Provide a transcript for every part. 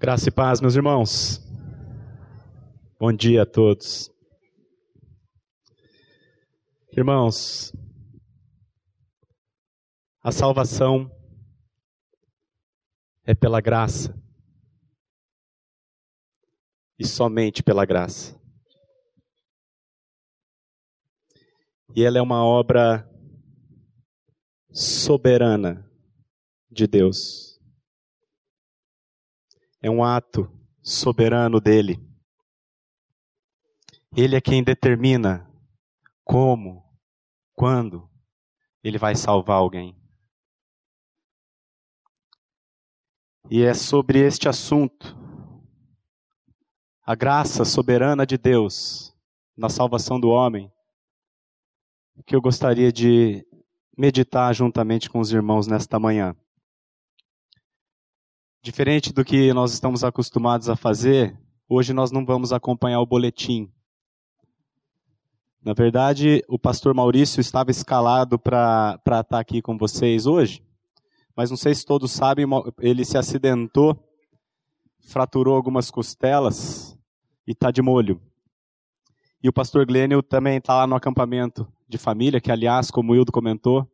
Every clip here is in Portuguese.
Graça e paz, meus irmãos. Bom dia a todos. Irmãos, a salvação é pela graça. E somente pela graça. E ela é uma obra soberana de Deus é um ato soberano dele. Ele é quem determina como, quando ele vai salvar alguém. E é sobre este assunto, a graça soberana de Deus na salvação do homem, que eu gostaria de meditar juntamente com os irmãos nesta manhã. Diferente do que nós estamos acostumados a fazer, hoje nós não vamos acompanhar o boletim. Na verdade, o pastor Maurício estava escalado para estar aqui com vocês hoje, mas não sei se todos sabem, ele se acidentou, fraturou algumas costelas e está de molho. E o pastor Glênio também está lá no acampamento de família, que aliás, como o Hildo comentou,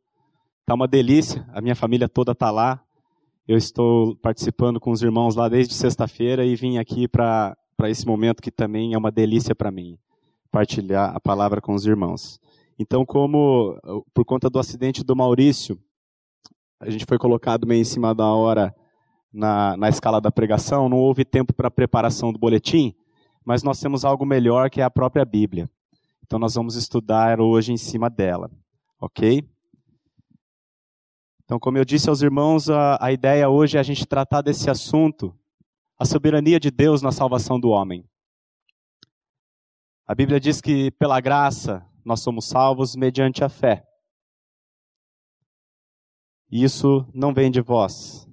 está uma delícia, a minha família toda está lá. Eu estou participando com os irmãos lá desde sexta-feira e vim aqui para esse momento que também é uma delícia para mim, partilhar a palavra com os irmãos. Então, como por conta do acidente do Maurício, a gente foi colocado meio em cima da hora na, na escala da pregação, não houve tempo para preparação do boletim, mas nós temos algo melhor que é a própria Bíblia. Então, nós vamos estudar hoje em cima dela, ok? Então, como eu disse aos irmãos, a, a ideia hoje é a gente tratar desse assunto, a soberania de Deus na salvação do homem. A Bíblia diz que pela graça nós somos salvos mediante a fé. E isso não vem de vós.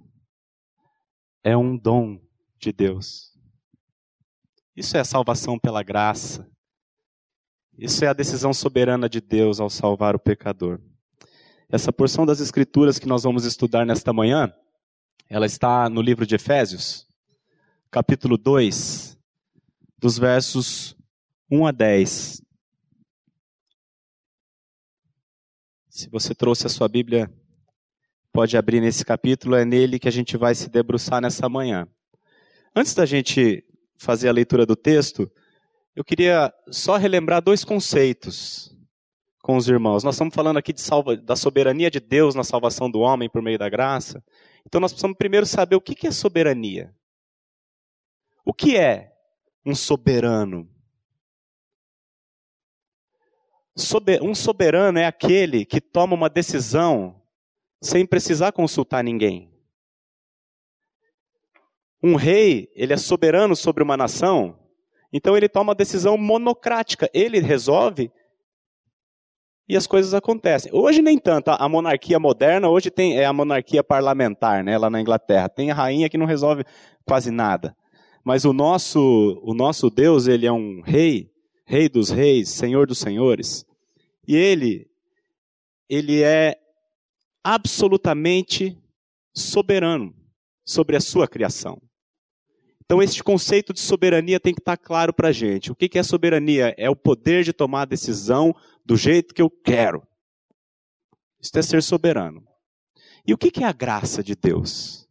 É um dom de Deus. Isso é a salvação pela graça. Isso é a decisão soberana de Deus ao salvar o pecador. Essa porção das Escrituras que nós vamos estudar nesta manhã, ela está no livro de Efésios, capítulo 2, dos versos 1 a 10. Se você trouxe a sua Bíblia, pode abrir nesse capítulo, é nele que a gente vai se debruçar nessa manhã. Antes da gente fazer a leitura do texto, eu queria só relembrar dois conceitos com os irmãos. Nós estamos falando aqui salva, da soberania de Deus na salvação do homem por meio da graça. Então nós precisamos primeiro saber o que é soberania. O que é um soberano? Um soberano é aquele que toma uma decisão sem precisar consultar ninguém. Um rei, ele é soberano sobre uma nação, então ele toma uma decisão monocrática. Ele resolve e as coisas acontecem. Hoje nem tanto, a monarquia moderna, hoje tem é a monarquia parlamentar, né, lá na Inglaterra. Tem a rainha que não resolve quase nada. Mas o nosso, o nosso Deus, ele é um rei, rei dos reis, senhor dos senhores. E ele ele é absolutamente soberano sobre a sua criação. Então, este conceito de soberania tem que estar claro para a gente. O que é soberania? É o poder de tomar decisão do jeito que eu quero. Isso é ser soberano. E o que é a graça de Deus?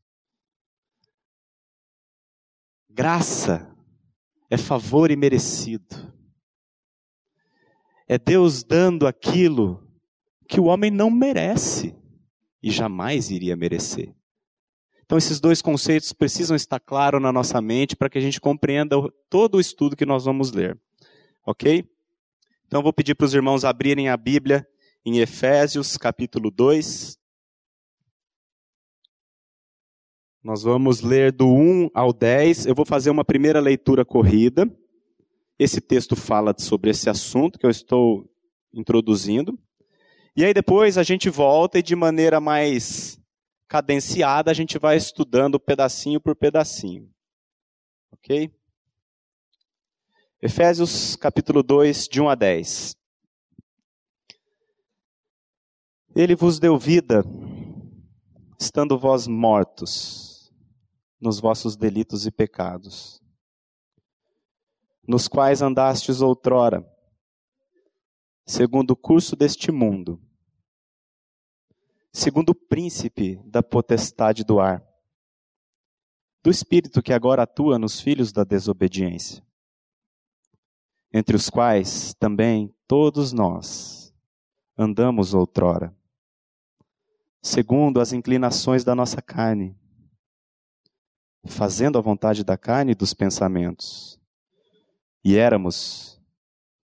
Graça é favor imerecido. É Deus dando aquilo que o homem não merece e jamais iria merecer. Então, esses dois conceitos precisam estar claros na nossa mente para que a gente compreenda todo o estudo que nós vamos ler. Ok? Então vou pedir para os irmãos abrirem a Bíblia em Efésios, capítulo 2. Nós vamos ler do 1 ao 10. Eu vou fazer uma primeira leitura corrida. Esse texto fala sobre esse assunto que eu estou introduzindo. E aí depois a gente volta e de maneira mais cadenciada a gente vai estudando pedacinho por pedacinho. Ok? Efésios capítulo 2, de 1 a 10. Ele vos deu vida, estando vós mortos, nos vossos delitos e pecados, nos quais andastes outrora, segundo o curso deste mundo, segundo o príncipe da potestade do ar, do espírito que agora atua nos filhos da desobediência, entre os quais também todos nós andamos outrora, segundo as inclinações da nossa carne, fazendo a vontade da carne e dos pensamentos. E éramos,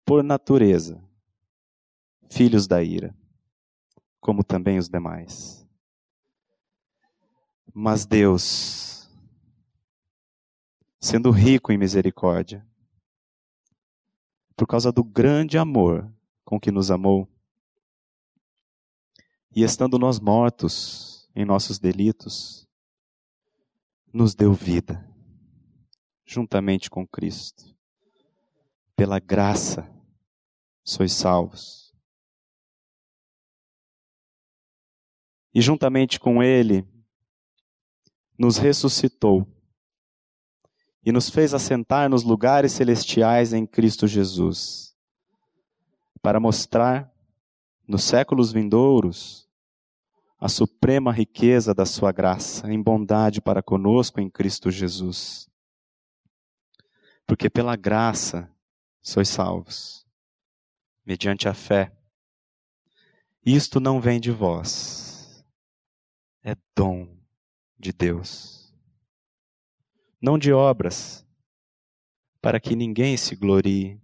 por natureza, filhos da ira, como também os demais. Mas Deus, sendo rico em misericórdia, por causa do grande amor com que nos amou, e estando nós mortos em nossos delitos, nos deu vida, juntamente com Cristo. Pela graça sois salvos. E juntamente com Ele, nos ressuscitou e nos fez assentar nos lugares celestiais em Cristo Jesus, para mostrar nos séculos vindouros a suprema riqueza da sua graça em bondade para conosco em Cristo Jesus. Porque pela graça sois salvos, mediante a fé. Isto não vem de vós, é dom de Deus. Não de obras, para que ninguém se glorie,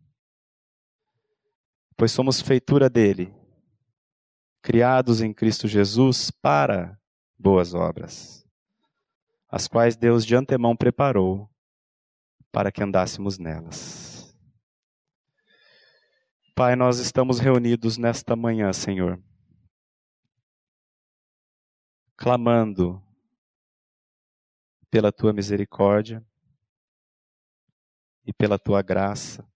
pois somos feitura dele criados em Cristo Jesus para boas obras, as quais Deus de antemão preparou para que andássemos nelas. Pai, nós estamos reunidos nesta manhã, Senhor, clamando pela tua misericórdia e pela tua graça.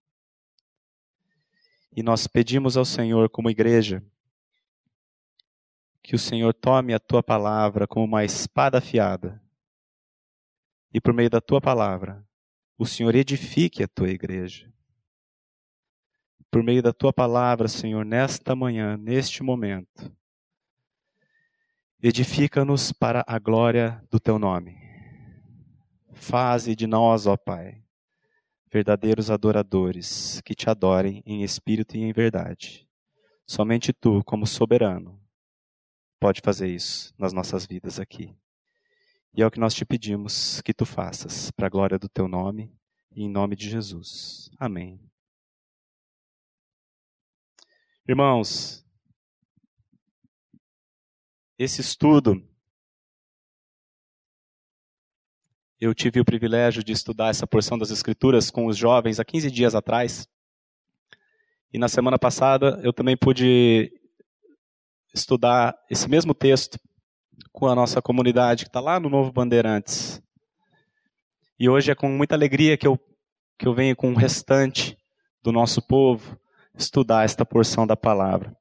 E nós pedimos ao Senhor, como igreja, que o Senhor tome a tua palavra como uma espada afiada e por meio da tua palavra o Senhor edifique a tua igreja. Por meio da tua palavra, Senhor, nesta manhã, neste momento, edifica-nos para a glória do teu nome. Faze de nós, ó Pai, verdadeiros adoradores que te adorem em espírito e em verdade. Somente tu, como soberano, pode fazer isso nas nossas vidas aqui. E é o que nós te pedimos que tu faças, para a glória do teu nome e em nome de Jesus. Amém. Irmãos, esse estudo, eu tive o privilégio de estudar essa porção das Escrituras com os jovens há 15 dias atrás. E na semana passada eu também pude estudar esse mesmo texto com a nossa comunidade que está lá no Novo Bandeirantes. E hoje é com muita alegria que eu, que eu venho com o restante do nosso povo estudar esta porção da palavra.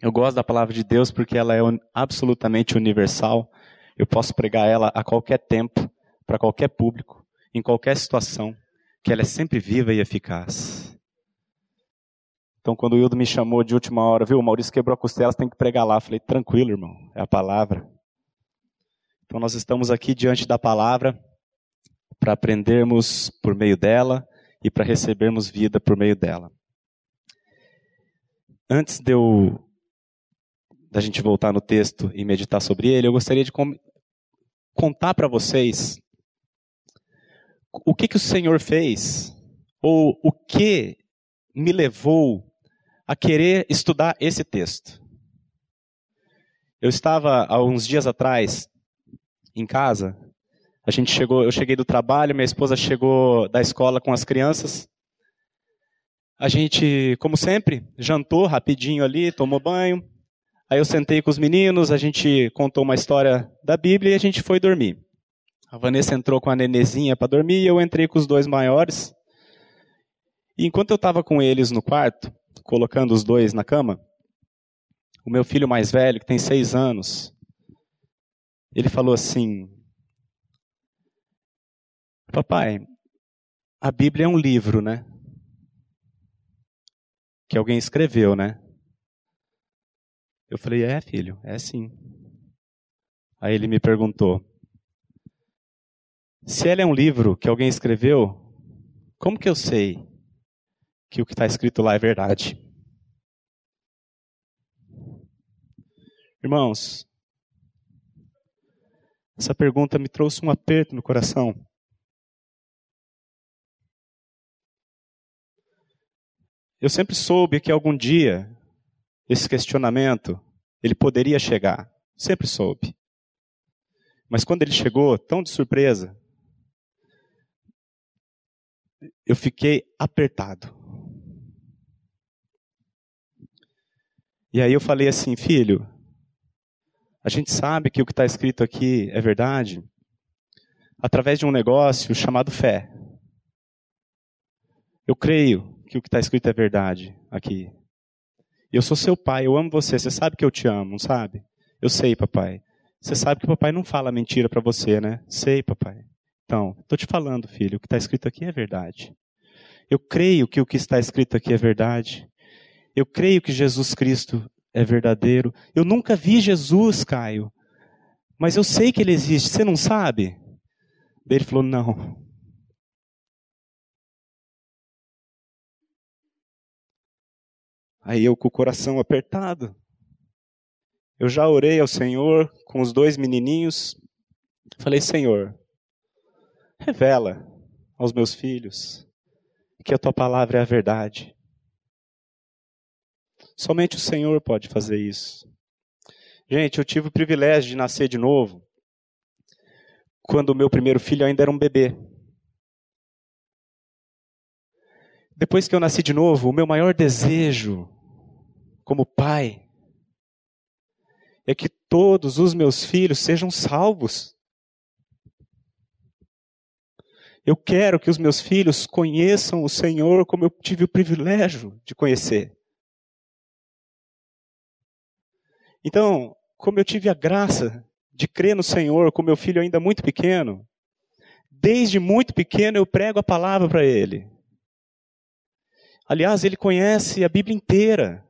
Eu gosto da palavra de Deus porque ela é absolutamente universal. Eu posso pregar ela a qualquer tempo, para qualquer público, em qualquer situação, que ela é sempre viva e eficaz. Então, quando o Hildo me chamou de última hora, viu, o Maurício quebrou a costela, tem que pregar lá. Falei, tranquilo, irmão, é a palavra. Então, nós estamos aqui diante da palavra para aprendermos por meio dela e para recebermos vida por meio dela. Antes de eu da gente voltar no texto e meditar sobre ele, eu gostaria de contar para vocês o que, que o Senhor fez, ou o que me levou a querer estudar esse texto. Eu estava há uns dias atrás em casa. A gente chegou, eu cheguei do trabalho, minha esposa chegou da escola com as crianças. A gente, como sempre, jantou rapidinho ali, tomou banho. Aí eu sentei com os meninos, a gente contou uma história da Bíblia e a gente foi dormir. A Vanessa entrou com a nenezinha para dormir e eu entrei com os dois maiores. E enquanto eu estava com eles no quarto, colocando os dois na cama, o meu filho mais velho, que tem seis anos, ele falou assim: Papai, a Bíblia é um livro, né? Que alguém escreveu, né? Eu falei, é, filho, é sim. Aí ele me perguntou: se ela é um livro que alguém escreveu, como que eu sei que o que está escrito lá é verdade? Irmãos, essa pergunta me trouxe um aperto no coração. Eu sempre soube que algum dia esse questionamento ele poderia chegar, sempre soube. Mas quando ele chegou, tão de surpresa, eu fiquei apertado. E aí eu falei assim, filho, a gente sabe que o que está escrito aqui é verdade através de um negócio chamado fé. Eu creio que o que está escrito é verdade aqui. Eu sou seu pai, eu amo você, você sabe que eu te amo, sabe? Eu sei, papai. Você sabe que o papai não fala mentira para você, né? Sei, papai. Então, estou te falando, filho, o que está escrito aqui é verdade. Eu creio que o que está escrito aqui é verdade. Eu creio que Jesus Cristo é verdadeiro. Eu nunca vi Jesus, Caio, mas eu sei que ele existe. Você não sabe? Ele falou: Não. Aí eu com o coração apertado. Eu já orei ao Senhor com os dois menininhos. Falei: Senhor, revela aos meus filhos que a tua palavra é a verdade. Somente o Senhor pode fazer isso. Gente, eu tive o privilégio de nascer de novo quando o meu primeiro filho ainda era um bebê. Depois que eu nasci de novo, o meu maior desejo como pai é que todos os meus filhos sejam salvos. Eu quero que os meus filhos conheçam o Senhor como eu tive o privilégio de conhecer. Então, como eu tive a graça de crer no Senhor com meu filho ainda muito pequeno, desde muito pequeno eu prego a palavra para ele. Aliás, ele conhece a Bíblia inteira.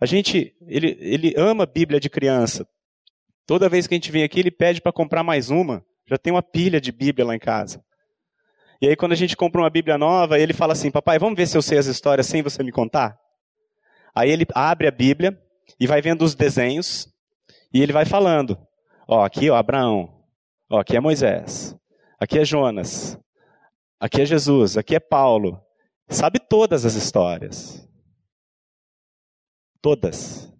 A gente, ele, ele ama a Bíblia de criança. Toda vez que a gente vem aqui, ele pede para comprar mais uma. Já tem uma pilha de Bíblia lá em casa. E aí, quando a gente compra uma Bíblia nova, ele fala assim: Papai, vamos ver se eu sei as histórias sem você me contar? Aí ele abre a Bíblia e vai vendo os desenhos e ele vai falando: Ó, aqui, ó, Abraão. Ó, aqui é Moisés. Aqui é Jonas. Aqui é Jesus. Aqui é Paulo. Sabe todas as histórias. Todas.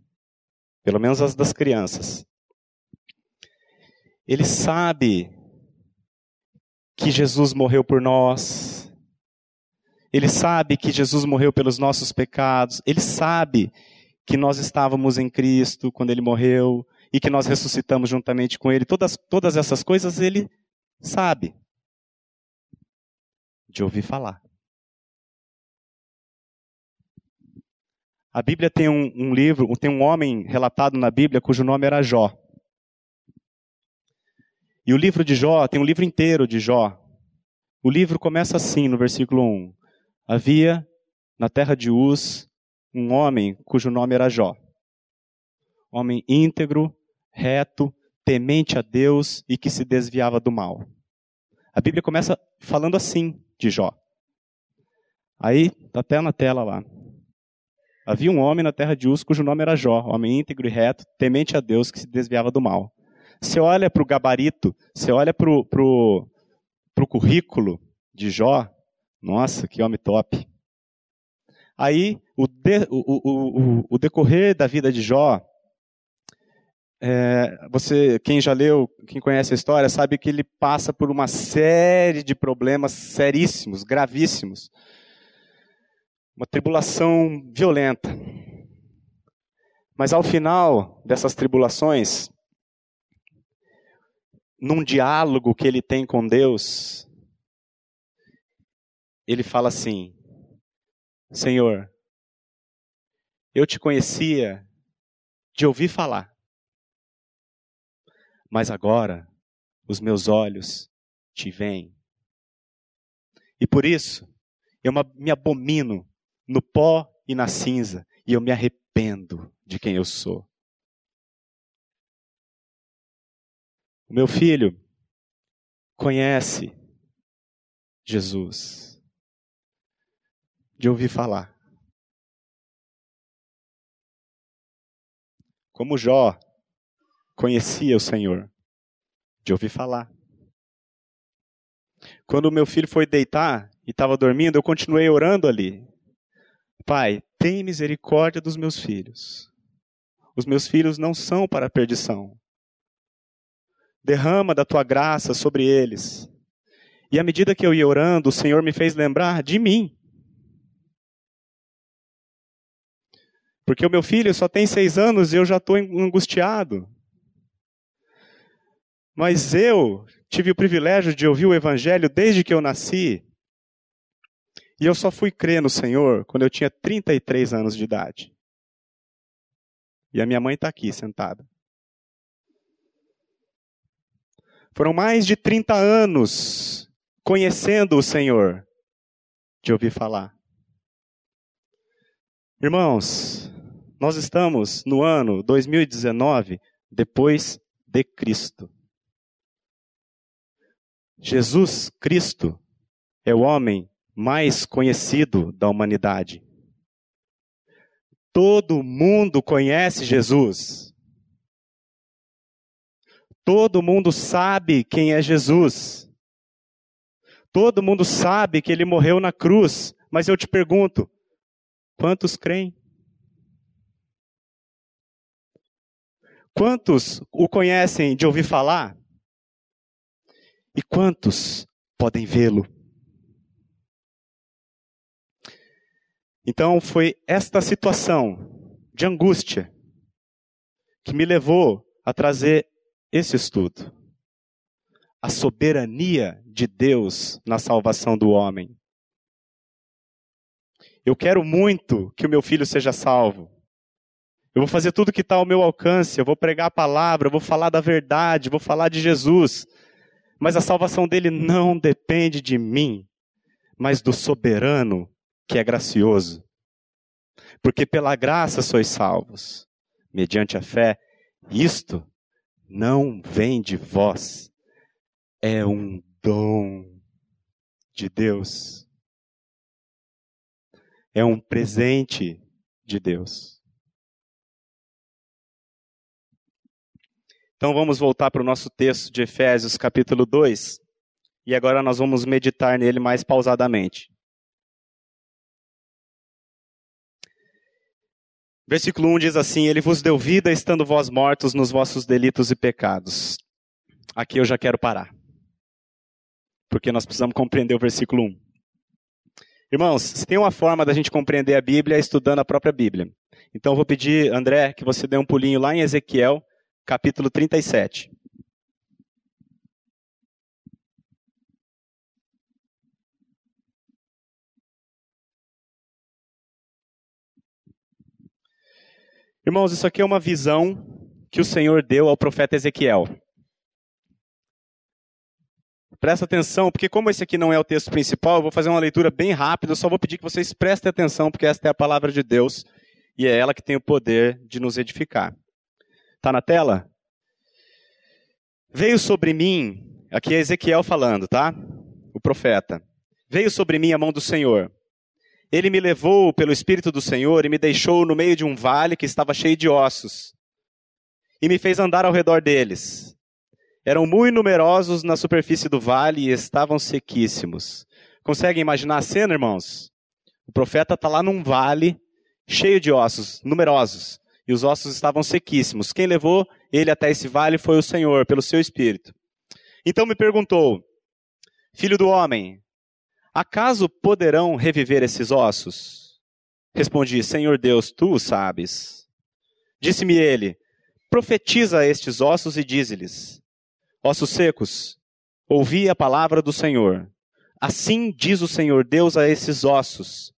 Pelo menos as das crianças. Ele sabe que Jesus morreu por nós. Ele sabe que Jesus morreu pelos nossos pecados. Ele sabe que nós estávamos em Cristo quando ele morreu e que nós ressuscitamos juntamente com ele. Todas, todas essas coisas ele sabe de ouvir falar. A Bíblia tem um, um livro, tem um homem relatado na Bíblia cujo nome era Jó. E o livro de Jó tem um livro inteiro de Jó. O livro começa assim, no versículo 1. Havia na terra de Uz um homem cujo nome era Jó. Homem íntegro, reto, temente a Deus e que se desviava do mal. A Bíblia começa falando assim de Jó. Aí, tá até na tela lá. Havia um homem na terra de Uz cujo nome era Jó, homem íntegro e reto, temente a Deus que se desviava do mal. Você olha para o gabarito, você olha para o currículo de Jó, nossa, que homem top. Aí, o, de, o, o, o decorrer da vida de Jó, é, você, quem já leu, quem conhece a história, sabe que ele passa por uma série de problemas seríssimos, gravíssimos. Uma tribulação violenta. Mas ao final dessas tribulações, num diálogo que ele tem com Deus, ele fala assim: Senhor, eu te conhecia de ouvir falar, mas agora os meus olhos te veem. E por isso, eu me abomino no pó e na cinza, e eu me arrependo de quem eu sou. O meu filho conhece Jesus, de ouvir falar. Como Jó conhecia o Senhor, de ouvir falar. Quando o meu filho foi deitar e estava dormindo, eu continuei orando ali. Pai, tem misericórdia dos meus filhos. Os meus filhos não são para a perdição. Derrama da tua graça sobre eles. E à medida que eu ia orando, o Senhor me fez lembrar de mim. Porque o meu filho só tem seis anos e eu já estou angustiado. Mas eu tive o privilégio de ouvir o Evangelho desde que eu nasci. E eu só fui crer no Senhor quando eu tinha 33 anos de idade. E a minha mãe está aqui sentada. Foram mais de 30 anos conhecendo o Senhor, de ouvir falar. Irmãos, nós estamos no ano 2019 depois de Cristo. Jesus Cristo é o homem mais conhecido da humanidade. Todo mundo conhece Jesus. Todo mundo sabe quem é Jesus. Todo mundo sabe que ele morreu na cruz, mas eu te pergunto: quantos creem? Quantos o conhecem de ouvir falar? E quantos podem vê-lo? Então foi esta situação de angústia que me levou a trazer esse estudo a soberania de Deus na salvação do homem. Eu quero muito que o meu filho seja salvo. Eu vou fazer tudo que está ao meu alcance, eu vou pregar a palavra, eu vou falar da verdade, vou falar de Jesus. Mas a salvação dele não depende de mim, mas do soberano que é gracioso. Porque pela graça sois salvos, mediante a fé. Isto não vem de vós, é um dom de Deus. É um presente de Deus. Então vamos voltar para o nosso texto de Efésios, capítulo 2. E agora nós vamos meditar nele mais pausadamente. Versículo 1 diz assim: Ele vos deu vida estando vós mortos nos vossos delitos e pecados. Aqui eu já quero parar porque nós precisamos compreender o versículo 1. Irmãos, se tem uma forma da gente compreender a Bíblia é estudando a própria Bíblia. Então eu vou pedir, André, que você dê um pulinho lá em Ezequiel, capítulo 37. Irmãos, isso aqui é uma visão que o Senhor deu ao profeta Ezequiel. Presta atenção, porque como esse aqui não é o texto principal, eu vou fazer uma leitura bem rápida, eu só vou pedir que vocês prestem atenção, porque esta é a palavra de Deus e é ela que tem o poder de nos edificar. Está na tela? Veio sobre mim, aqui é Ezequiel falando, tá? O profeta. Veio sobre mim a mão do Senhor. Ele me levou pelo Espírito do Senhor e me deixou no meio de um vale que estava cheio de ossos. E me fez andar ao redor deles eram muito numerosos na superfície do vale e estavam sequíssimos. Conseguem imaginar a cena, irmãos? O profeta está lá num vale cheio de ossos, numerosos, e os ossos estavam sequíssimos. Quem levou ele até esse vale foi o Senhor, pelo seu espírito. Então me perguntou: Filho do homem, acaso poderão reviver esses ossos? Respondi: Senhor Deus, tu o sabes. Disse-me ele: Profetiza a estes ossos e dize-lhes: Ossos secos, ouvi a palavra do Senhor. Assim diz o Senhor Deus a esses ossos: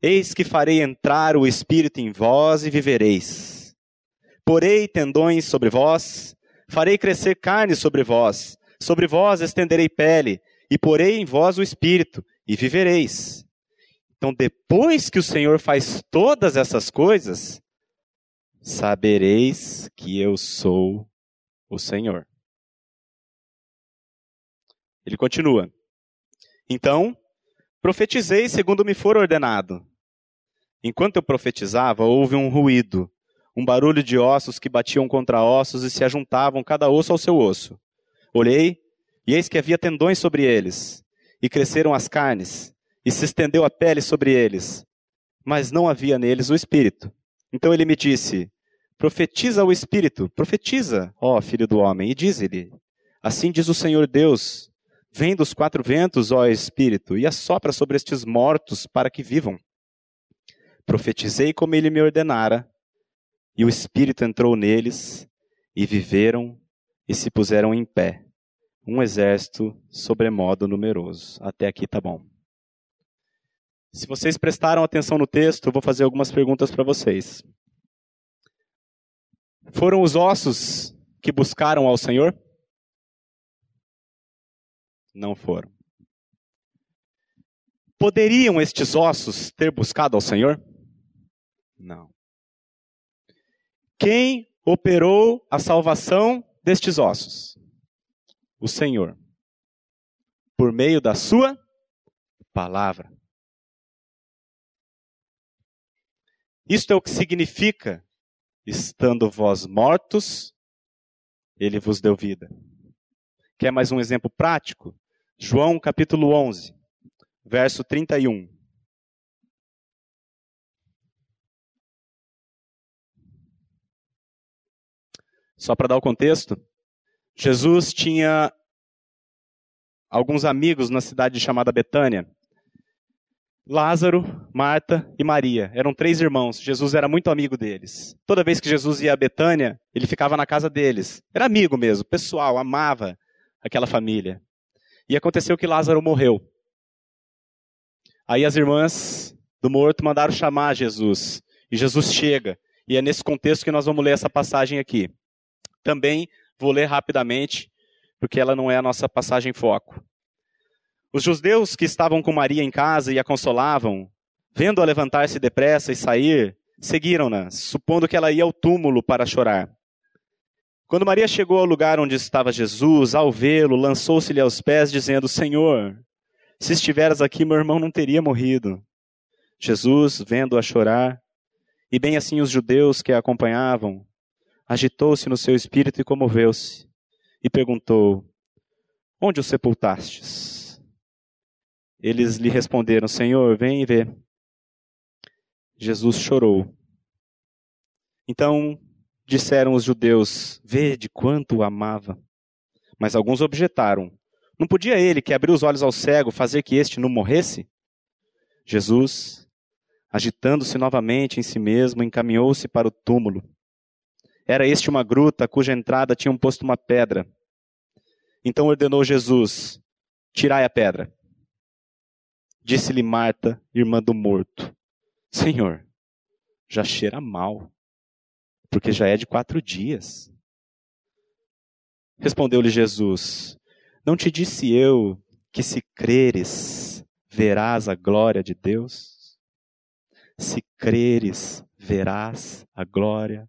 Eis que farei entrar o espírito em vós e vivereis. Porei tendões sobre vós, farei crescer carne sobre vós, sobre vós estenderei pele, e porei em vós o espírito, e vivereis. Então, depois que o Senhor faz todas essas coisas, sabereis que eu sou o Senhor. Ele continua. Então, profetizei segundo me for ordenado. Enquanto eu profetizava, houve um ruído, um barulho de ossos que batiam contra ossos e se ajuntavam cada osso ao seu osso. Olhei, e eis que havia tendões sobre eles, e cresceram as carnes, e se estendeu a pele sobre eles, mas não havia neles o espírito. Então ele me disse: Profetiza o espírito, profetiza, ó filho do homem, e diz-lhe: Assim diz o Senhor Deus: Vem dos quatro ventos, ó Espírito, e assopra sobre estes mortos para que vivam. Profetizei como ele me ordenara, e o Espírito entrou neles, e viveram e se puseram em pé, um exército sobremodo numeroso. Até aqui tá bom. Se vocês prestaram atenção no texto, eu vou fazer algumas perguntas para vocês. Foram os ossos que buscaram ao Senhor? Não foram. Poderiam estes ossos ter buscado ao Senhor? Não. Quem operou a salvação destes ossos? O Senhor. Por meio da sua palavra. Isto é o que significa: estando vós mortos, ele vos deu vida. Quer mais um exemplo prático? João capítulo 11, verso 31. Só para dar o contexto, Jesus tinha alguns amigos na cidade chamada Betânia. Lázaro, Marta e Maria. Eram três irmãos. Jesus era muito amigo deles. Toda vez que Jesus ia a Betânia, ele ficava na casa deles. Era amigo mesmo, pessoal, amava aquela família. E aconteceu que Lázaro morreu. Aí as irmãs do morto mandaram chamar Jesus. E Jesus chega. E é nesse contexto que nós vamos ler essa passagem aqui. Também vou ler rapidamente, porque ela não é a nossa passagem foco. Os judeus que estavam com Maria em casa e a consolavam, vendo-a levantar-se depressa e sair, seguiram-na, supondo que ela ia ao túmulo para chorar. Quando Maria chegou ao lugar onde estava Jesus, ao vê-lo, lançou-se-lhe aos pés, dizendo: Senhor, se estiveras aqui, meu irmão não teria morrido. Jesus, vendo-a chorar, e bem assim os judeus que a acompanhavam, agitou-se no seu espírito e comoveu-se, e perguntou: Onde o sepultastes? Eles lhe responderam: Senhor, vem e vê. Jesus chorou. Então disseram os judeus: Vede quanto o amava. Mas alguns objetaram: Não podia ele, que abriu os olhos ao cego, fazer que este não morresse? Jesus, agitando-se novamente em si mesmo, encaminhou-se para o túmulo. Era este uma gruta cuja entrada tinham posto uma pedra. Então ordenou Jesus: Tirai a pedra. Disse-lhe Marta, irmã do morto: Senhor, já cheira mal porque já é de quatro dias. Respondeu-lhe Jesus: Não te disse eu que se creres, verás a glória de Deus? Se creres, verás a glória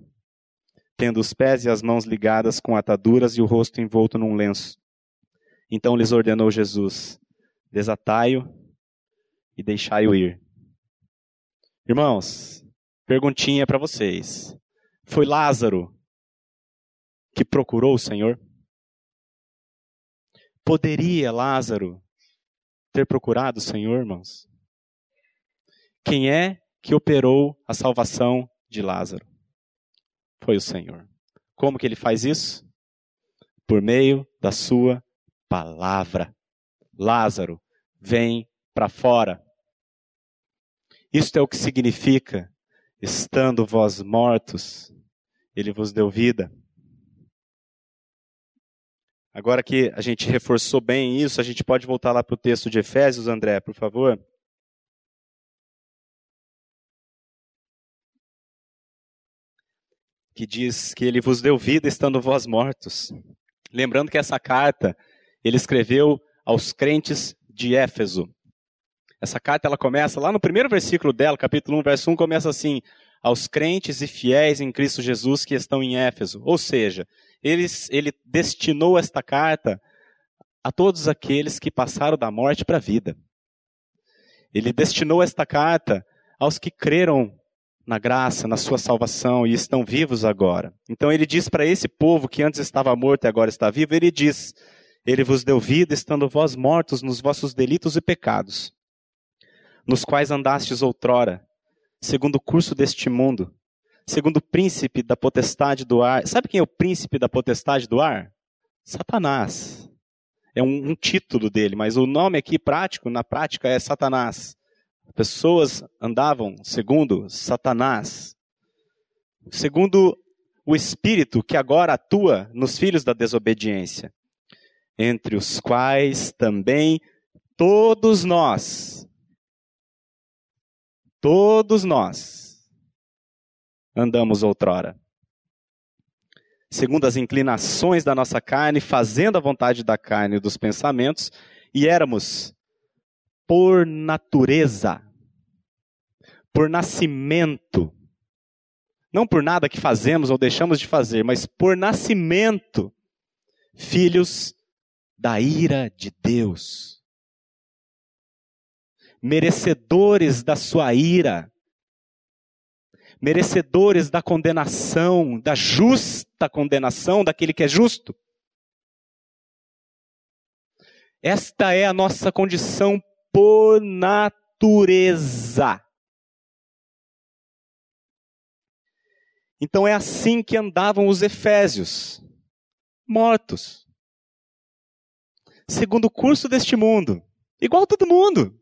tendo os pés e as mãos ligadas com ataduras e o rosto envolto num lenço. Então lhes ordenou Jesus: Desatai-o e deixai-o ir. Irmãos, Perguntinha para vocês. Foi Lázaro que procurou o Senhor? Poderia Lázaro ter procurado o Senhor, irmãos? Quem é que operou a salvação de Lázaro? Foi o Senhor. Como que ele faz isso? Por meio da sua palavra. Lázaro, vem para fora. Isto é o que significa, estando vós mortos, ele vos deu vida. Agora que a gente reforçou bem isso, a gente pode voltar lá para o texto de Efésios, André, por favor. Que diz que ele vos deu vida estando vós mortos. Lembrando que essa carta ele escreveu aos crentes de Éfeso. Essa carta ela começa lá no primeiro versículo dela, capítulo 1, verso 1, começa assim: aos crentes e fiéis em Cristo Jesus que estão em Éfeso. Ou seja, ele, ele destinou esta carta a todos aqueles que passaram da morte para a vida. Ele destinou esta carta aos que creram na graça, na sua salvação e estão vivos agora. Então ele diz para esse povo que antes estava morto e agora está vivo, ele diz: Ele vos deu vida estando vós mortos nos vossos delitos e pecados, nos quais andastes outrora, segundo o curso deste mundo, segundo o príncipe da potestade do ar. Sabe quem é o príncipe da potestade do ar? Satanás. É um, um título dele, mas o nome aqui prático, na prática, é Satanás. Pessoas andavam segundo Satanás, segundo o espírito que agora atua nos filhos da desobediência, entre os quais também todos nós, todos nós andamos outrora. Segundo as inclinações da nossa carne, fazendo a vontade da carne e dos pensamentos, e éramos por natureza, por nascimento, não por nada que fazemos ou deixamos de fazer, mas por nascimento, filhos da ira de Deus, merecedores da sua ira, merecedores da condenação, da justa condenação daquele que é justo. Esta é a nossa condição por natureza. Então é assim que andavam os efésios, mortos. Segundo o curso deste mundo, igual todo mundo.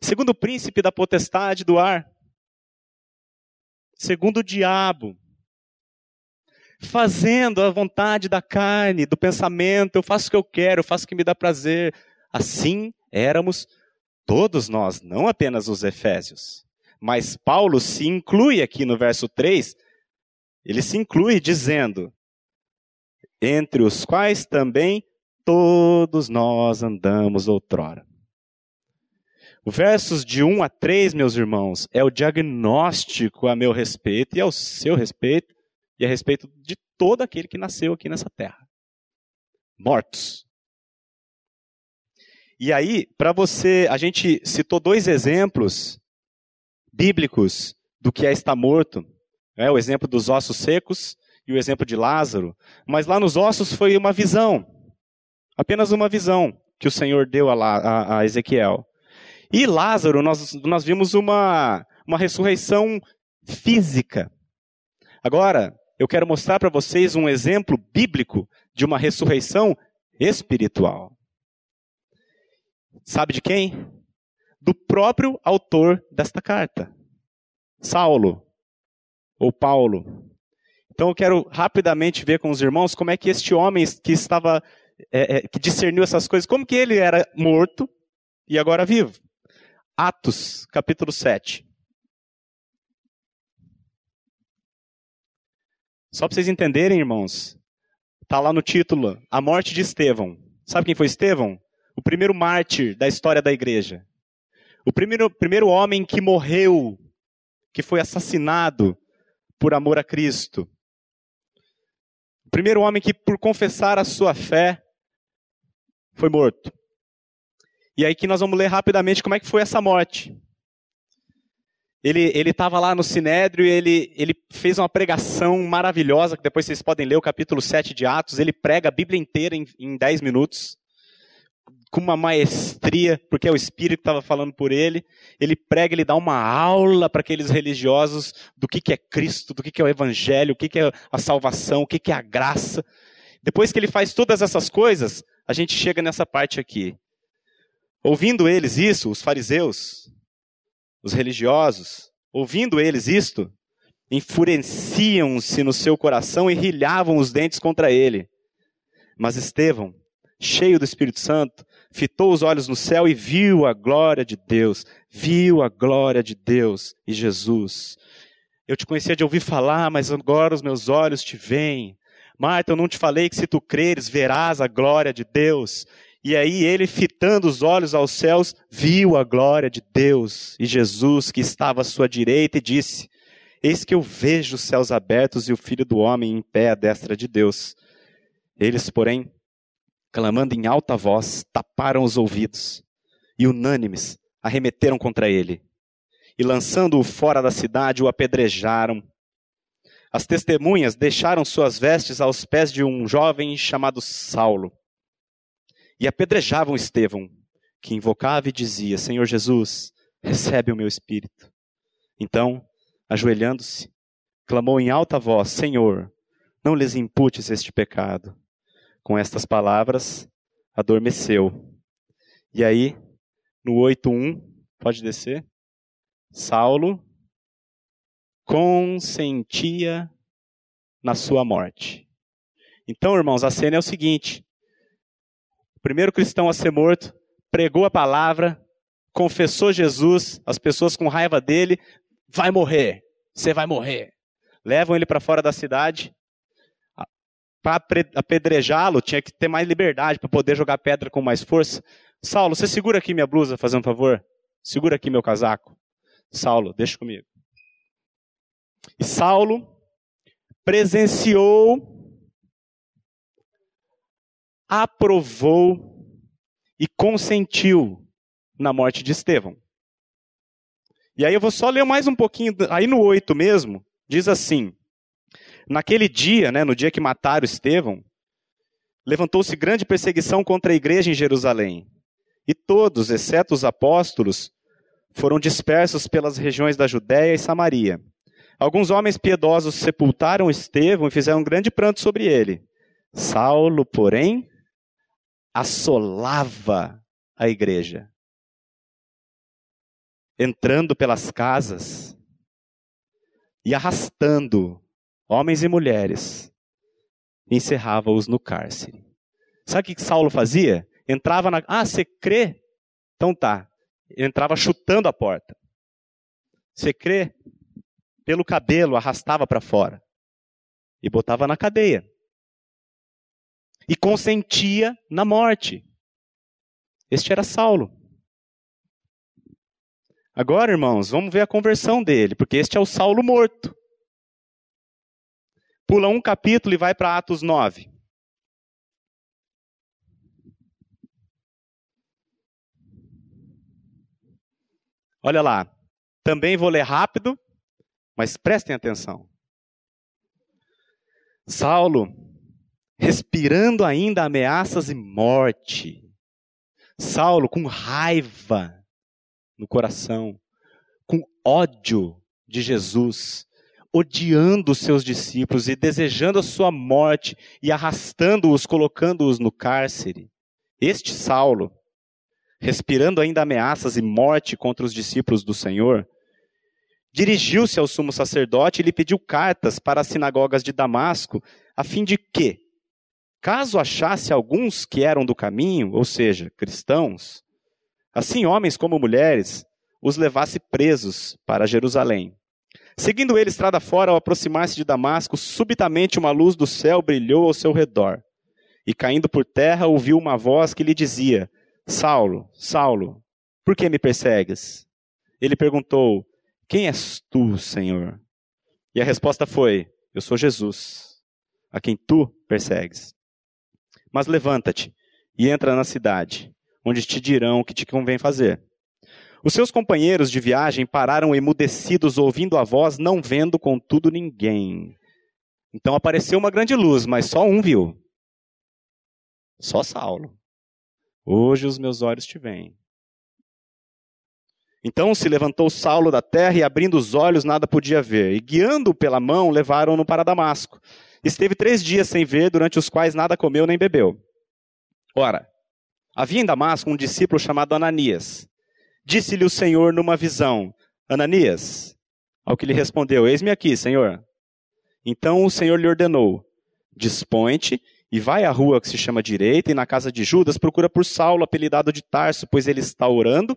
Segundo o príncipe da potestade do ar. Segundo o diabo. Fazendo a vontade da carne, do pensamento, eu faço o que eu quero, eu faço o que me dá prazer. Assim éramos todos nós, não apenas os efésios. Mas Paulo se inclui aqui no verso 3, ele se inclui dizendo: entre os quais também todos nós andamos outrora. O versos de 1 a 3, meus irmãos, é o diagnóstico a meu respeito e ao seu respeito e a respeito de todo aquele que nasceu aqui nessa terra. Mortos. E aí, para você, a gente citou dois exemplos bíblicos do que é estar morto. É o exemplo dos ossos secos e o exemplo de Lázaro. Mas lá nos ossos foi uma visão. Apenas uma visão que o Senhor deu a, a, a Ezequiel. E Lázaro, nós, nós vimos uma, uma ressurreição física. Agora, eu quero mostrar para vocês um exemplo bíblico de uma ressurreição espiritual. Sabe de quem? Do próprio autor desta carta, Saulo, ou Paulo. Então eu quero rapidamente ver com os irmãos como é que este homem que estava, é, é, que discerniu essas coisas, como que ele era morto e agora vivo. Atos, capítulo 7. Só para vocês entenderem, irmãos, está lá no título, a morte de Estevão. Sabe quem foi Estevão? O primeiro mártir da história da igreja. O primeiro, primeiro homem que morreu, que foi assassinado por amor a Cristo. O primeiro homem que, por confessar a sua fé, foi morto. E aí que nós vamos ler rapidamente como é que foi essa morte. Ele estava lá no Sinédrio e ele, ele fez uma pregação maravilhosa, que depois vocês podem ler o capítulo 7 de Atos. Ele prega a Bíblia inteira em, em 10 minutos com uma maestria, porque é o Espírito que estava falando por ele. Ele prega, ele dá uma aula para aqueles religiosos do que, que é Cristo, do que, que é o Evangelho, o que, que é a salvação, o que, que é a graça. Depois que ele faz todas essas coisas, a gente chega nessa parte aqui. Ouvindo eles isso, os fariseus, os religiosos, ouvindo eles isto, enfureciam-se no seu coração e rilhavam os dentes contra ele. Mas Estevão, cheio do Espírito Santo, fitou os olhos no céu e viu a glória de Deus, viu a glória de Deus e Jesus. Eu te conhecia de ouvir falar, mas agora os meus olhos te veem. Marta, eu não te falei que se tu creres, verás a glória de Deus. E aí ele, fitando os olhos aos céus, viu a glória de Deus e Jesus que estava à sua direita e disse: Eis que eu vejo os céus abertos e o Filho do Homem em pé à destra de Deus. Eles, porém, clamando em alta voz, taparam os ouvidos e, unânimes, arremeteram contra ele. E, lançando-o fora da cidade, o apedrejaram. As testemunhas deixaram suas vestes aos pés de um jovem chamado Saulo. E apedrejavam Estevão, que invocava e dizia: Senhor Jesus, recebe o meu espírito. Então, ajoelhando-se, clamou em alta voz: Senhor, não lhes imputes este pecado. Com estas palavras, adormeceu. E aí, no 8.1, pode descer? Saulo consentia na sua morte. Então, irmãos, a cena é o seguinte: o primeiro cristão a ser morto pregou a palavra, confessou Jesus, as pessoas com raiva dele, vai morrer, você vai morrer. Levam ele para fora da cidade, para apedrejá-lo, tinha que ter mais liberdade para poder jogar pedra com mais força. Saulo, você segura aqui minha blusa, fazendo um favor? Segura aqui meu casaco. Saulo, deixa comigo. E Saulo presenciou, aprovou e consentiu na morte de Estevão. E aí eu vou só ler mais um pouquinho, aí no 8 mesmo, diz assim: Naquele dia, né, no dia que mataram Estevão, levantou-se grande perseguição contra a igreja em Jerusalém. E todos, exceto os apóstolos, foram dispersos pelas regiões da Judéia e Samaria. Alguns homens piedosos sepultaram Estevão e fizeram um grande pranto sobre ele. Saulo, porém, assolava a igreja, entrando pelas casas e arrastando homens e mulheres, encerrava-os no cárcere. Sabe o que Saulo fazia? Entrava na. Ah, você crê? Então tá. entrava chutando a porta. Você crê? Pelo cabelo, arrastava para fora. E botava na cadeia. E consentia na morte. Este era Saulo. Agora, irmãos, vamos ver a conversão dele, porque este é o Saulo morto. Pula um capítulo e vai para Atos 9. Olha lá. Também vou ler rápido, mas prestem atenção. Saulo, respirando ainda ameaças e morte. Saulo com raiva no coração, com ódio de Jesus, odiando seus discípulos e desejando a sua morte e arrastando-os, colocando-os no cárcere. Este Saulo, respirando ainda ameaças e morte contra os discípulos do Senhor, dirigiu-se ao sumo sacerdote e lhe pediu cartas para as sinagogas de Damasco, a fim de que, caso achasse alguns que eram do caminho, ou seja, cristãos, assim homens como mulheres, os levasse presos para Jerusalém. Seguindo ele estrada fora, ao aproximar-se de Damasco, subitamente uma luz do céu brilhou ao seu redor. E caindo por terra, ouviu uma voz que lhe dizia: Saulo, Saulo, por que me persegues? Ele perguntou: Quem és tu, Senhor? E a resposta foi: Eu sou Jesus, a quem tu persegues. Mas levanta-te e entra na cidade, onde te dirão o que te convém fazer. Os seus companheiros de viagem pararam emudecidos, ouvindo a voz, não vendo, contudo, ninguém. Então apareceu uma grande luz, mas só um viu. Só Saulo. Hoje os meus olhos te veem. Então se levantou Saulo da terra e, abrindo os olhos, nada podia ver. E guiando-o pela mão, levaram-no para Damasco. esteve três dias sem ver, durante os quais nada comeu nem bebeu. Ora, havia em Damasco um discípulo chamado Ananias. Disse-lhe o Senhor numa visão: Ananias. Ao que lhe respondeu: Eis-me aqui, Senhor. Então o Senhor lhe ordenou: Dispõe-te e vai à rua que se chama Direita, e na casa de Judas procura por Saulo, apelidado de Tarso, pois ele está orando,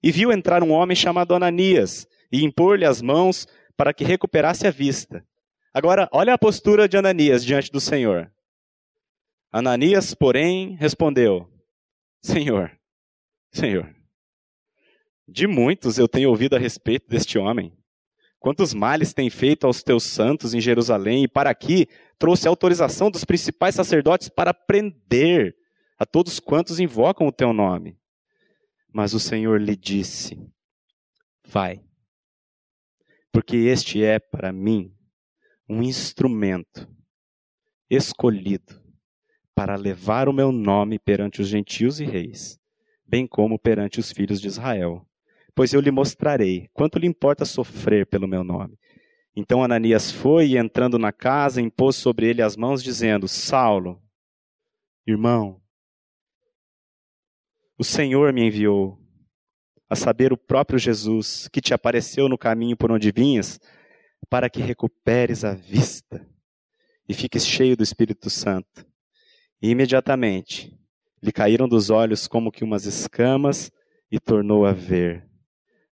e viu entrar um homem chamado Ananias, e impor-lhe as mãos para que recuperasse a vista. Agora, olha a postura de Ananias diante do Senhor. Ananias, porém, respondeu: Senhor, Senhor, de muitos eu tenho ouvido a respeito deste homem. Quantos males tem feito aos teus santos em Jerusalém, e para aqui trouxe autorização dos principais sacerdotes para prender a todos quantos invocam o teu nome. Mas o Senhor lhe disse: Vai, porque este é para mim um instrumento escolhido para levar o meu nome perante os gentios e reis, bem como perante os filhos de Israel pois eu lhe mostrarei quanto lhe importa sofrer pelo meu nome. Então Ananias foi e, entrando na casa, impôs sobre ele as mãos, dizendo: Saulo, irmão, o Senhor me enviou, a saber, o próprio Jesus, que te apareceu no caminho por onde vinhas, para que recuperes a vista e fiques cheio do Espírito Santo. E imediatamente lhe caíram dos olhos como que umas escamas e tornou a ver.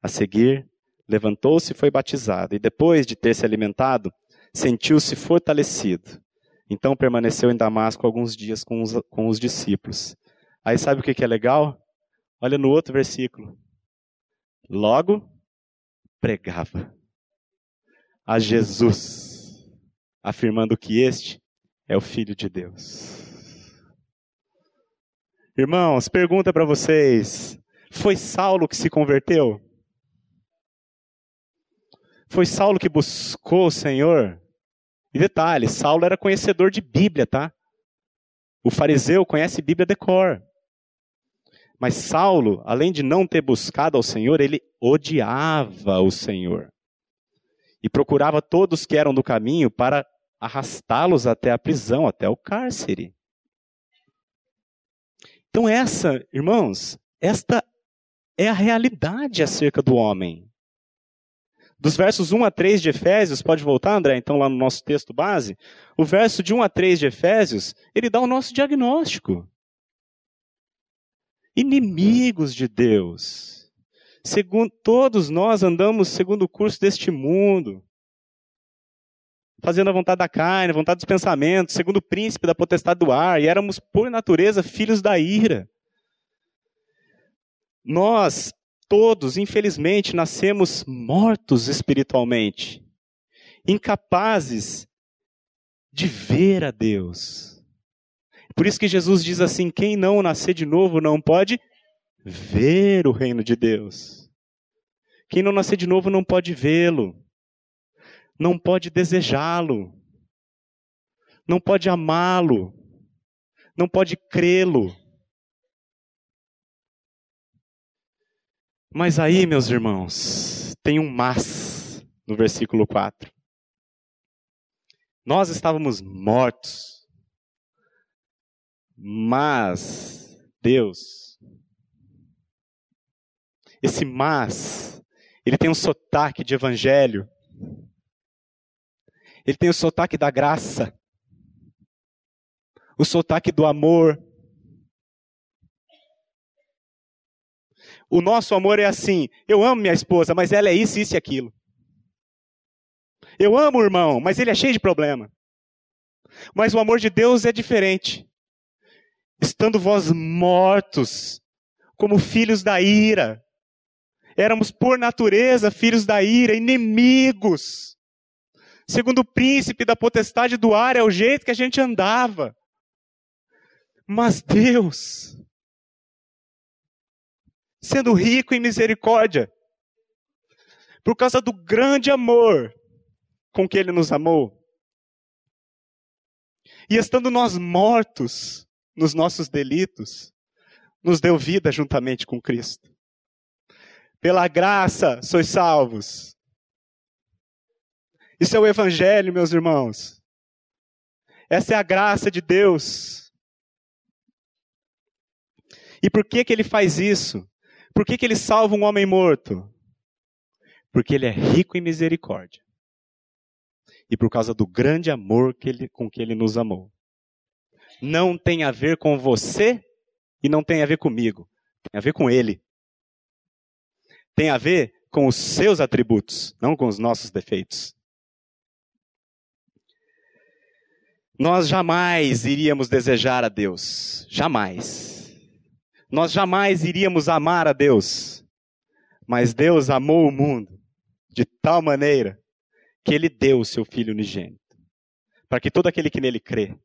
A seguir, levantou-se e foi batizado, e depois de ter se alimentado, sentiu-se fortalecido. Então permaneceu em Damasco alguns dias com os, com os discípulos. Aí sabe o que, que é legal? Olha no outro versículo. Logo, pregava a Jesus, afirmando que este é o Filho de Deus. Irmãos, pergunta para vocês: foi Saulo que se converteu? Foi Saulo que buscou o Senhor? E detalhe, Saulo era conhecedor de Bíblia, tá? O fariseu conhece Bíblia de cor. Mas Saulo, além de não ter buscado ao Senhor, ele odiava o Senhor. E procurava todos que eram do caminho para arrastá-los até a prisão, até o cárcere. Então, essa, irmãos, esta é a realidade acerca do homem. Dos versos 1 a 3 de Efésios, pode voltar, André, então, lá no nosso texto base. O verso de 1 a 3 de Efésios, ele dá o nosso diagnóstico. Inimigos de Deus. Segundo, todos nós andamos segundo o curso deste mundo. Fazendo a vontade da carne, a vontade dos pensamentos, segundo o príncipe da potestade do ar, e éramos, por natureza, filhos da ira. Nós todos, infelizmente, nascemos mortos espiritualmente, incapazes de ver a Deus. Por isso que Jesus diz assim: quem não nascer de novo não pode ver o reino de Deus. Quem não nascer de novo não pode vê-lo, não pode desejá-lo, não pode amá-lo, não pode crê-lo. Mas aí, meus irmãos, tem um mas no versículo 4. Nós estávamos mortos, mas Deus, esse mas, ele tem um sotaque de evangelho, ele tem o sotaque da graça, o sotaque do amor, O nosso amor é assim: eu amo minha esposa, mas ela é isso, isso e aquilo. Eu amo o irmão, mas ele é cheio de problema. Mas o amor de Deus é diferente. Estando vós mortos, como filhos da ira, éramos por natureza filhos da ira, inimigos. Segundo o príncipe da potestade do ar, é o jeito que a gente andava. Mas Deus, sendo rico em misericórdia, por causa do grande amor com que Ele nos amou. E estando nós mortos nos nossos delitos, nos deu vida juntamente com Cristo. Pela graça sois salvos. Isso é o Evangelho, meus irmãos. Essa é a graça de Deus. E por que, que ele faz isso? Por que, que ele salva um homem morto? Porque ele é rico em misericórdia. E por causa do grande amor que ele, com que ele nos amou. Não tem a ver com você e não tem a ver comigo. Tem a ver com ele. Tem a ver com os seus atributos, não com os nossos defeitos. Nós jamais iríamos desejar a Deus. Jamais. Nós jamais iríamos amar a Deus. Mas Deus amou o mundo de tal maneira que ele deu o seu Filho unigênito, para que todo aquele que nele crê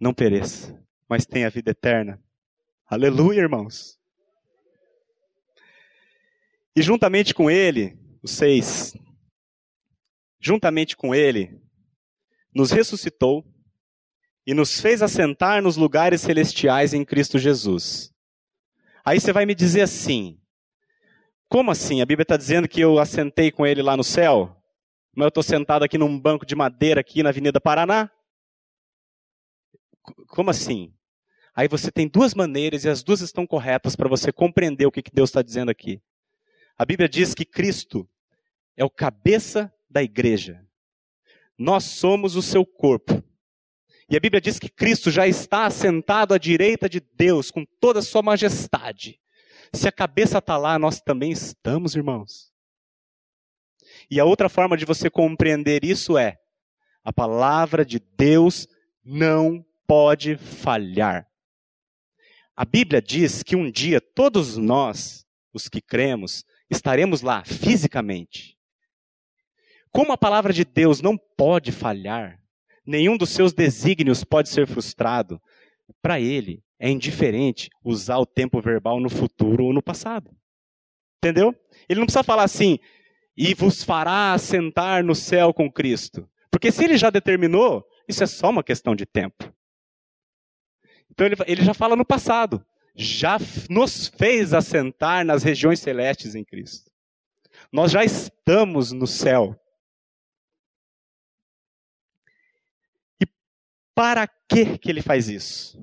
não pereça, mas tenha vida eterna. Aleluia, irmãos. E juntamente com ele, os seis, juntamente com ele, nos ressuscitou e nos fez assentar nos lugares celestiais em Cristo Jesus. Aí você vai me dizer assim: como assim? A Bíblia está dizendo que eu assentei com ele lá no céu, mas eu estou sentado aqui num banco de madeira aqui na Avenida Paraná? Como assim? Aí você tem duas maneiras e as duas estão corretas para você compreender o que, Deus está dizendo aqui. A Bíblia diz que Cristo é o cabeça da igreja. Nós somos o seu corpo. E a Bíblia diz que Cristo já está assentado à direita de Deus com toda a sua majestade. Se a cabeça está lá, nós também estamos, irmãos. E a outra forma de você compreender isso é: a palavra de Deus não pode falhar. A Bíblia diz que um dia todos nós, os que cremos, estaremos lá fisicamente. Como a palavra de Deus não pode falhar, nenhum dos seus desígnios pode ser frustrado. Para ele é indiferente usar o tempo verbal no futuro ou no passado. Entendeu? Ele não precisa falar assim, e vos fará assentar no céu com Cristo. Porque se ele já determinou, isso é só uma questão de tempo. Então ele, ele já fala no passado. Já nos fez assentar nas regiões celestes em Cristo. Nós já estamos no céu. Para que que ele faz isso?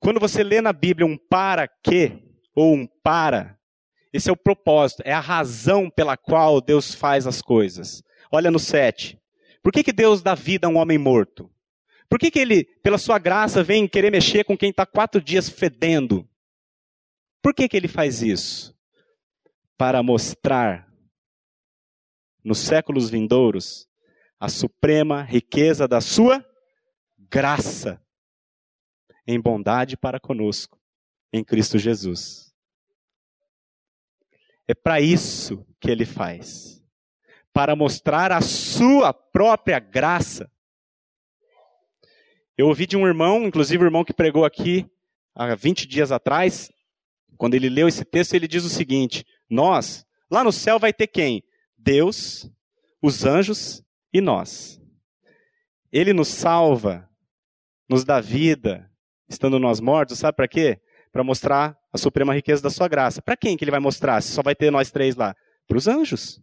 Quando você lê na Bíblia um para que ou um para, esse é o propósito, é a razão pela qual Deus faz as coisas. Olha no 7. Por que, que Deus dá vida a um homem morto? Por que, que ele, pela sua graça, vem querer mexer com quem está quatro dias fedendo? Por que, que ele faz isso? Para mostrar nos séculos vindouros a suprema riqueza da sua graça em bondade para conosco, em Cristo Jesus. É para isso que ele faz para mostrar a sua própria graça. Eu ouvi de um irmão, inclusive o irmão que pregou aqui há 20 dias atrás, quando ele leu esse texto, ele diz o seguinte: Nós, lá no céu vai ter quem? Deus, os anjos e nós. Ele nos salva, nos dá vida, estando nós mortos, sabe para quê? Para mostrar a suprema riqueza da sua graça. Para quem que ele vai mostrar? Se só vai ter nós três lá? Para os anjos.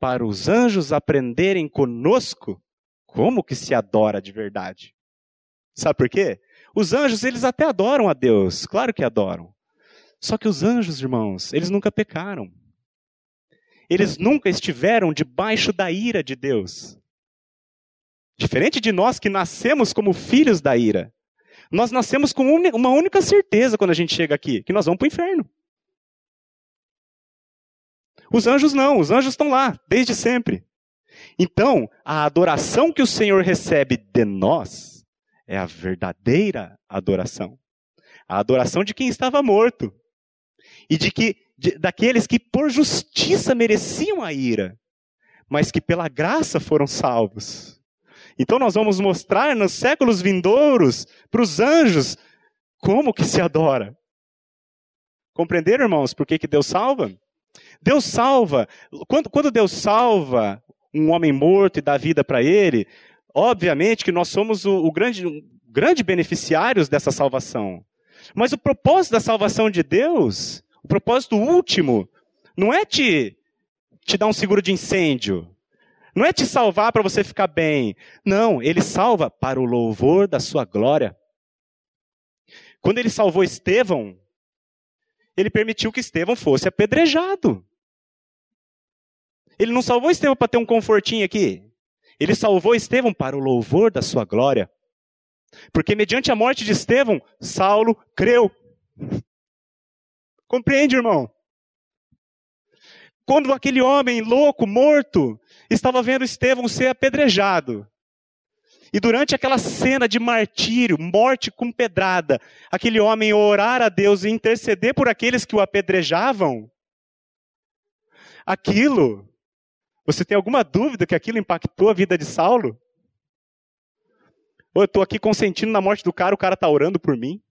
Para os anjos aprenderem conosco como que se adora de verdade. Sabe por quê? Os anjos, eles até adoram a Deus, claro que adoram. Só que os anjos, irmãos, eles nunca pecaram. Eles nunca estiveram debaixo da ira de Deus. Diferente de nós que nascemos como filhos da ira. Nós nascemos com uma única certeza quando a gente chega aqui: que nós vamos para o inferno. Os anjos não, os anjos estão lá, desde sempre. Então, a adoração que o Senhor recebe de nós é a verdadeira adoração. A adoração de quem estava morto. E de que de, daqueles que por justiça mereciam a ira, mas que pela graça foram salvos. Então nós vamos mostrar nos séculos vindouros para os anjos como que se adora. Compreenderam, irmãos, por que, que Deus salva? Deus salva. Quando, quando Deus salva um homem morto e dá vida para ele, obviamente que nós somos o, o grande, grande beneficiários dessa salvação. Mas o propósito da salvação de Deus o propósito último não é te, te dar um seguro de incêndio. Não é te salvar para você ficar bem. Não, ele salva para o louvor da sua glória. Quando ele salvou Estevão, ele permitiu que Estevão fosse apedrejado. Ele não salvou Estevão para ter um confortinho aqui. Ele salvou Estevão para o louvor da sua glória. Porque mediante a morte de Estevão, Saulo creu. Compreende, irmão? Quando aquele homem louco, morto, estava vendo Estevão ser apedrejado. E durante aquela cena de martírio, morte com pedrada, aquele homem orar a Deus e interceder por aqueles que o apedrejavam, aquilo, você tem alguma dúvida que aquilo impactou a vida de Saulo? Ou eu estou aqui consentindo na morte do cara, o cara está orando por mim?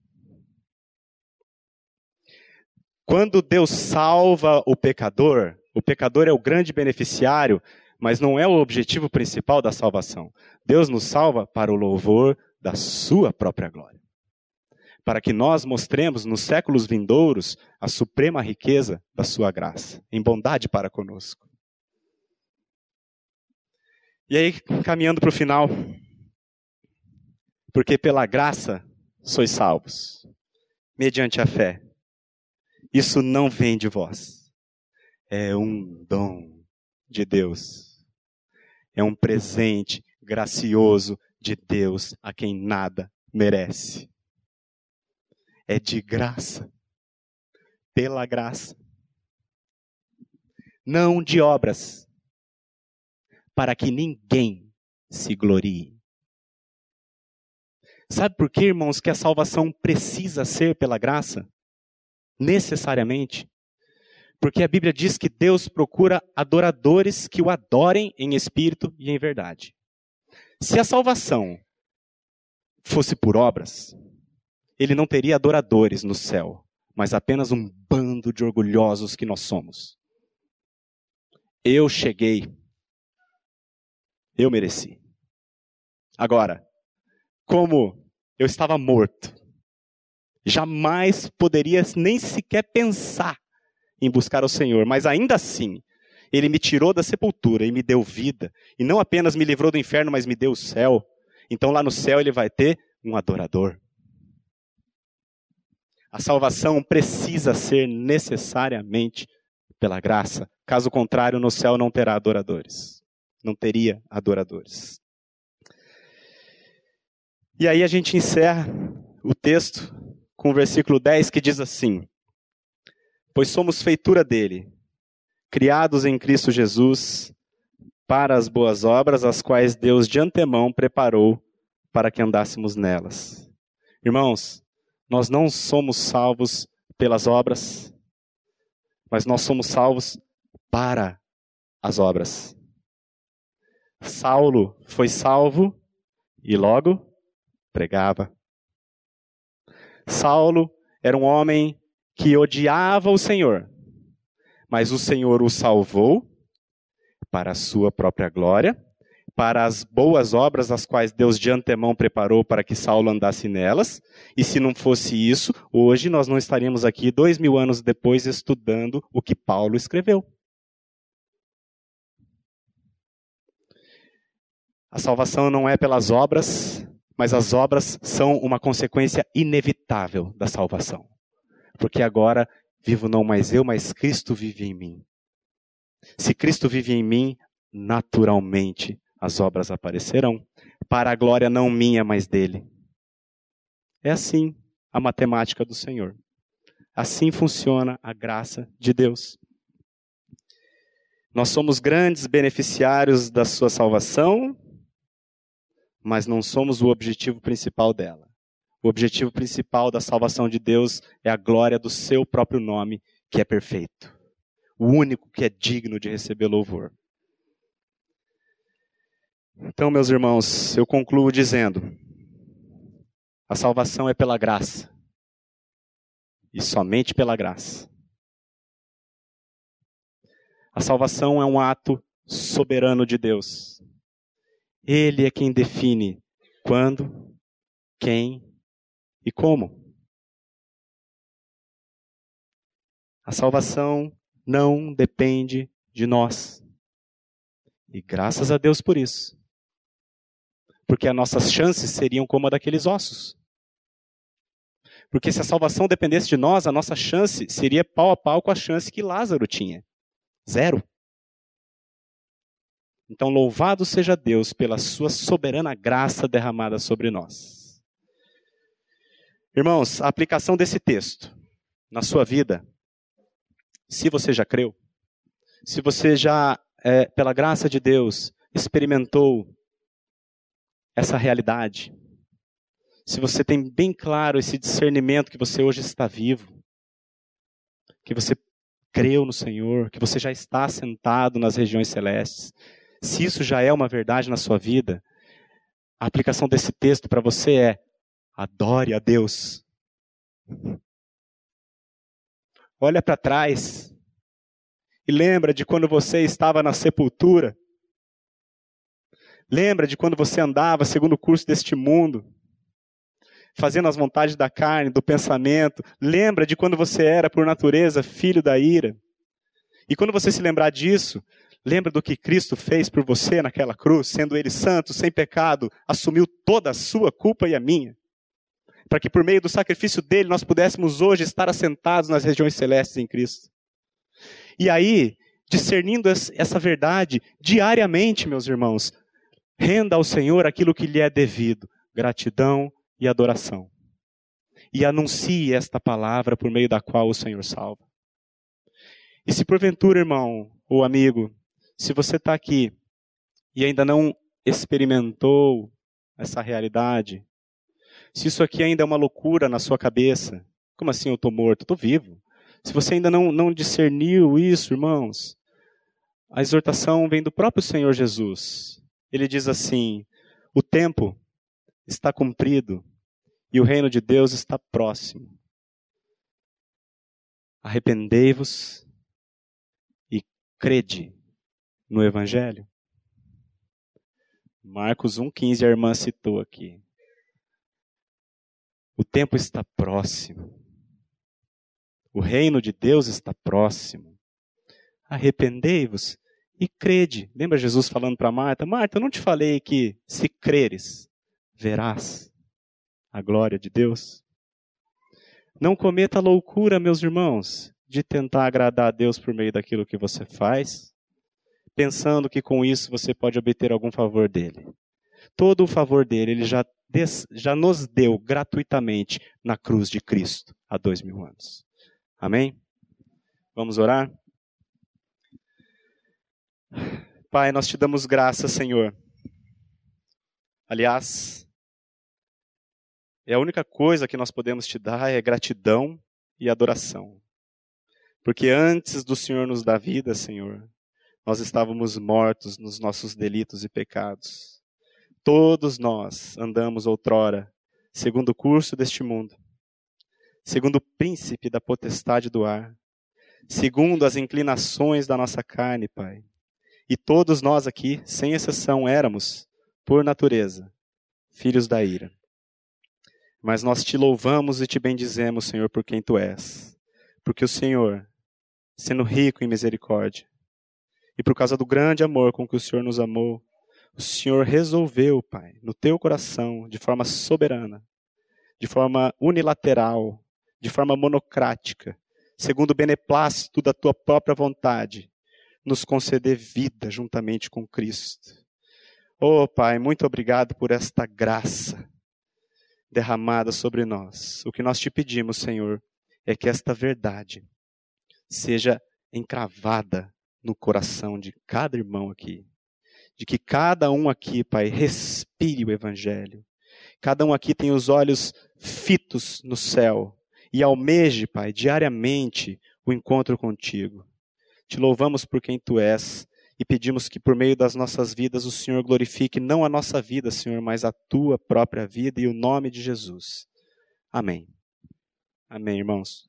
Quando Deus salva o pecador, o pecador é o grande beneficiário, mas não é o objetivo principal da salvação. Deus nos salva para o louvor da Sua própria glória. Para que nós mostremos nos séculos vindouros a suprema riqueza da Sua graça, em bondade para conosco. E aí, caminhando para o final, porque pela graça sois salvos, mediante a fé. Isso não vem de vós. É um dom de Deus. É um presente gracioso de Deus a quem nada merece. É de graça. Pela graça. Não de obras. Para que ninguém se glorie. Sabe por que, irmãos, que a salvação precisa ser pela graça? Necessariamente. Porque a Bíblia diz que Deus procura adoradores que o adorem em espírito e em verdade. Se a salvação fosse por obras, ele não teria adoradores no céu, mas apenas um bando de orgulhosos que nós somos. Eu cheguei. Eu mereci. Agora, como eu estava morto, jamais poderia nem sequer pensar em buscar o Senhor, mas ainda assim, ele me tirou da sepultura e me deu vida, e não apenas me livrou do inferno, mas me deu o céu. Então lá no céu ele vai ter um adorador. A salvação precisa ser necessariamente pela graça. Caso contrário, no céu não terá adoradores. Não teria adoradores. E aí a gente encerra o texto com o versículo 10 que diz assim: Pois somos feitura dele, criados em Cristo Jesus para as boas obras, as quais Deus de antemão preparou para que andássemos nelas. Irmãos, nós não somos salvos pelas obras, mas nós somos salvos para as obras. Saulo foi salvo e logo pregava. Saulo era um homem que odiava o Senhor, mas o Senhor o salvou para a sua própria glória, para as boas obras as quais Deus de antemão preparou para que Saulo andasse nelas. E se não fosse isso, hoje nós não estaríamos aqui dois mil anos depois estudando o que Paulo escreveu. A salvação não é pelas obras, mas as obras são uma consequência inevitável da salvação. Porque agora vivo não mais eu, mas Cristo vive em mim. Se Cristo vive em mim, naturalmente as obras aparecerão, para a glória não minha, mas dele. É assim a matemática do Senhor. Assim funciona a graça de Deus. Nós somos grandes beneficiários da sua salvação, mas não somos o objetivo principal dela. O objetivo principal da salvação de Deus é a glória do seu próprio nome, que é perfeito. O único que é digno de receber louvor. Então, meus irmãos, eu concluo dizendo: a salvação é pela graça. E somente pela graça. A salvação é um ato soberano de Deus. Ele é quem define quando, quem e como. A salvação não depende de nós. E graças a Deus por isso. Porque as nossas chances seriam como a daqueles ossos. Porque se a salvação dependesse de nós, a nossa chance seria pau a pau com a chance que Lázaro tinha. Zero. Então, louvado seja Deus pela sua soberana graça derramada sobre nós. Irmãos, a aplicação desse texto na sua vida, se você já creu, se você já, é, pela graça de Deus, experimentou essa realidade, se você tem bem claro esse discernimento que você hoje está vivo, que você creu no Senhor, que você já está sentado nas regiões celestes, se isso já é uma verdade na sua vida, a aplicação desse texto para você é: adore a Deus. Olha para trás e lembra de quando você estava na sepultura. Lembra de quando você andava segundo o curso deste mundo, fazendo as vontades da carne, do pensamento. Lembra de quando você era, por natureza, filho da ira. E quando você se lembrar disso, lembra do que Cristo fez por você naquela cruz, sendo Ele santo, sem pecado, assumiu toda a sua culpa e a minha. Para que por meio do sacrifício dele nós pudéssemos hoje estar assentados nas regiões celestes em Cristo. E aí, discernindo essa verdade diariamente, meus irmãos, renda ao Senhor aquilo que lhe é devido: gratidão e adoração. E anuncie esta palavra por meio da qual o Senhor salva. E se porventura, irmão ou amigo, se você está aqui e ainda não experimentou essa realidade, se isso aqui ainda é uma loucura na sua cabeça, como assim eu estou morto? Estou vivo. Se você ainda não, não discerniu isso, irmãos, a exortação vem do próprio Senhor Jesus. Ele diz assim: o tempo está cumprido e o reino de Deus está próximo. Arrependei-vos e crede no Evangelho. Marcos 1,15 a irmã citou aqui. O tempo está próximo. O reino de Deus está próximo. Arrependei-vos e crede. Lembra Jesus falando para Marta? Marta, eu não te falei que se creres, verás a glória de Deus? Não cometa a loucura, meus irmãos, de tentar agradar a Deus por meio daquilo que você faz, pensando que com isso você pode obter algum favor dele. Todo o favor dele, ele já, des, já nos deu gratuitamente na cruz de Cristo há dois mil anos. Amém? Vamos orar? Pai, nós te damos graça, Senhor. Aliás, é a única coisa que nós podemos te dar é gratidão e adoração. Porque antes do Senhor nos dar vida, Senhor, nós estávamos mortos nos nossos delitos e pecados. Todos nós andamos outrora, segundo o curso deste mundo segundo o príncipe da potestade do ar, segundo as inclinações da nossa carne, Pai. E todos nós aqui, sem exceção, éramos, por natureza, filhos da ira. Mas nós te louvamos e te bendizemos, Senhor, por quem tu és. Porque o Senhor, sendo rico em misericórdia, e por causa do grande amor com que o Senhor nos amou, o Senhor resolveu, Pai, no teu coração, de forma soberana, de forma unilateral, de forma monocrática, segundo o beneplácito da tua própria vontade, nos conceder vida juntamente com Cristo. Oh, Pai, muito obrigado por esta graça derramada sobre nós. O que nós te pedimos, Senhor, é que esta verdade seja encravada no coração de cada irmão aqui. De que cada um aqui, Pai, respire o Evangelho. Cada um aqui tem os olhos fitos no céu, e almeje, Pai, diariamente o encontro contigo. Te louvamos por quem tu és e pedimos que por meio das nossas vidas o Senhor glorifique não a nossa vida, Senhor, mas a tua própria vida e o nome de Jesus. Amém. Amém, irmãos.